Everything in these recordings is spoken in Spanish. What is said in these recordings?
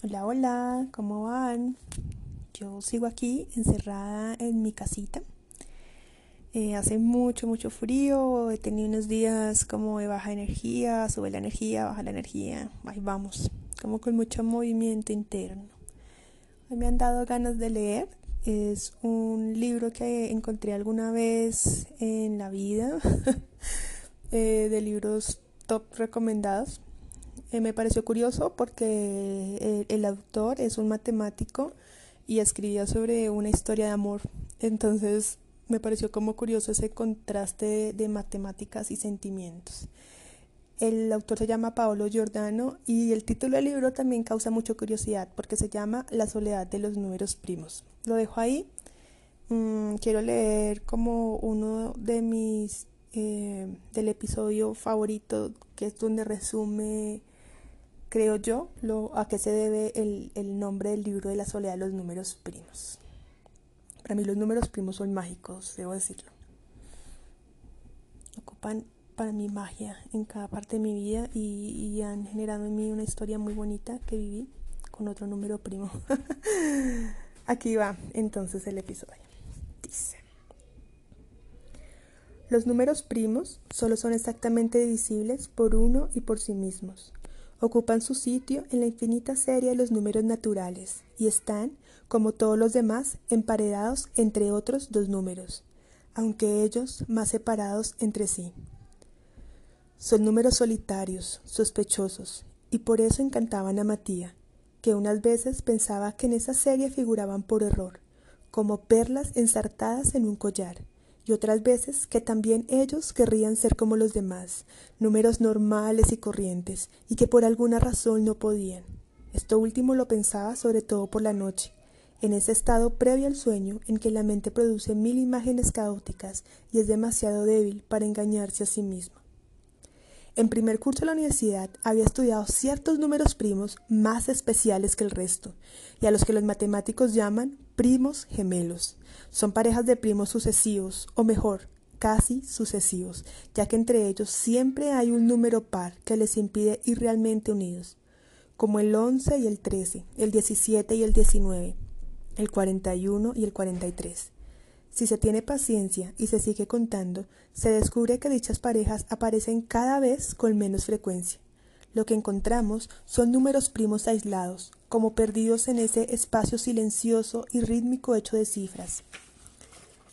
Hola, hola, ¿cómo van? Yo sigo aquí encerrada en mi casita. Eh, hace mucho, mucho frío. He tenido unos días como de baja energía, sube la energía, baja la energía. Ahí vamos, como con mucho movimiento interno. Hoy me han dado ganas de leer. Es un libro que encontré alguna vez en la vida eh, de libros top recomendados eh, me pareció curioso porque el, el, autor es un matemático y escribía sobre una historia de amor. Entonces me pareció como curioso ese contraste de, de matemáticas y sentimientos. El autor se llama Paolo Giordano y el título del libro también causa mucha curiosidad porque se llama La soledad de los números primos. Lo dejo ahí. Mm, quiero leer como uno de mis eh, del episodio favorito que es donde resume creo yo, lo, a qué se debe el, el nombre del libro de la soledad de los números primos. Para mí los números primos son mágicos, debo decirlo. Ocupan para mí magia en cada parte de mi vida y, y han generado en mí una historia muy bonita que viví con otro número primo. Aquí va entonces el episodio. Dice. Los números primos solo son exactamente divisibles por uno y por sí mismos ocupan su sitio en la infinita serie de los números naturales y están, como todos los demás, emparedados entre otros dos números, aunque ellos más separados entre sí. Son números solitarios, sospechosos, y por eso encantaban a Matía, que unas veces pensaba que en esa serie figuraban por error, como perlas ensartadas en un collar, y otras veces que también ellos querrían ser como los demás, números normales y corrientes, y que por alguna razón no podían. Esto último lo pensaba sobre todo por la noche, en ese estado previo al sueño en que la mente produce mil imágenes caóticas y es demasiado débil para engañarse a sí misma. En primer curso de la universidad había estudiado ciertos números primos más especiales que el resto, y a los que los matemáticos llaman primos gemelos. Son parejas de primos sucesivos, o mejor, casi sucesivos, ya que entre ellos siempre hay un número par que les impide ir realmente unidos, como el 11 y el 13, el 17 y el 19, el 41 y el 43. Si se tiene paciencia y se sigue contando, se descubre que dichas parejas aparecen cada vez con menos frecuencia. Lo que encontramos son números primos aislados, como perdidos en ese espacio silencioso y rítmico hecho de cifras.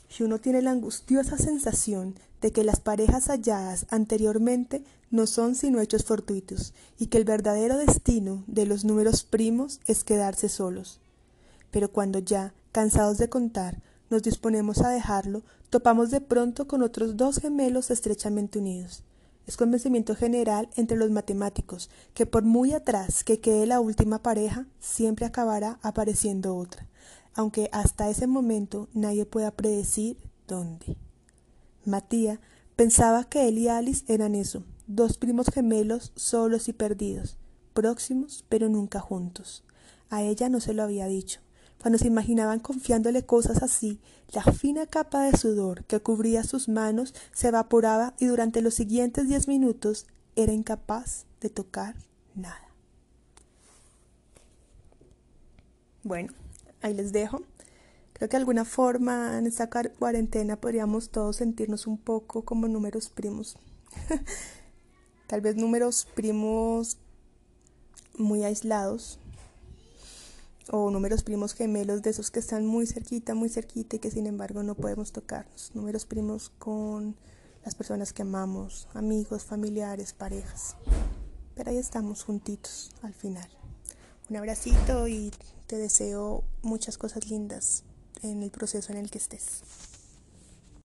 Si uno tiene la angustiosa sensación de que las parejas halladas anteriormente no son sino hechos fortuitos y que el verdadero destino de los números primos es quedarse solos. Pero cuando ya, cansados de contar, nos disponemos a dejarlo, topamos de pronto con otros dos gemelos estrechamente unidos. Es convencimiento general entre los matemáticos que por muy atrás que quede la última pareja, siempre acabará apareciendo otra, aunque hasta ese momento nadie pueda predecir dónde. Matía pensaba que él y Alice eran eso, dos primos gemelos solos y perdidos, próximos pero nunca juntos. A ella no se lo había dicho. Cuando se imaginaban confiándole cosas así, la fina capa de sudor que cubría sus manos se evaporaba y durante los siguientes diez minutos era incapaz de tocar nada. Bueno, ahí les dejo. Creo que de alguna forma en esta cuarentena podríamos todos sentirnos un poco como números primos. Tal vez números primos muy aislados, o números primos gemelos de esos que están muy cerquita, muy cerquita y que sin embargo no podemos tocarnos. Números primos con las personas que amamos, amigos, familiares, parejas. Pero ahí estamos juntitos al final. Un abracito y te deseo muchas cosas lindas en el proceso en el que estés.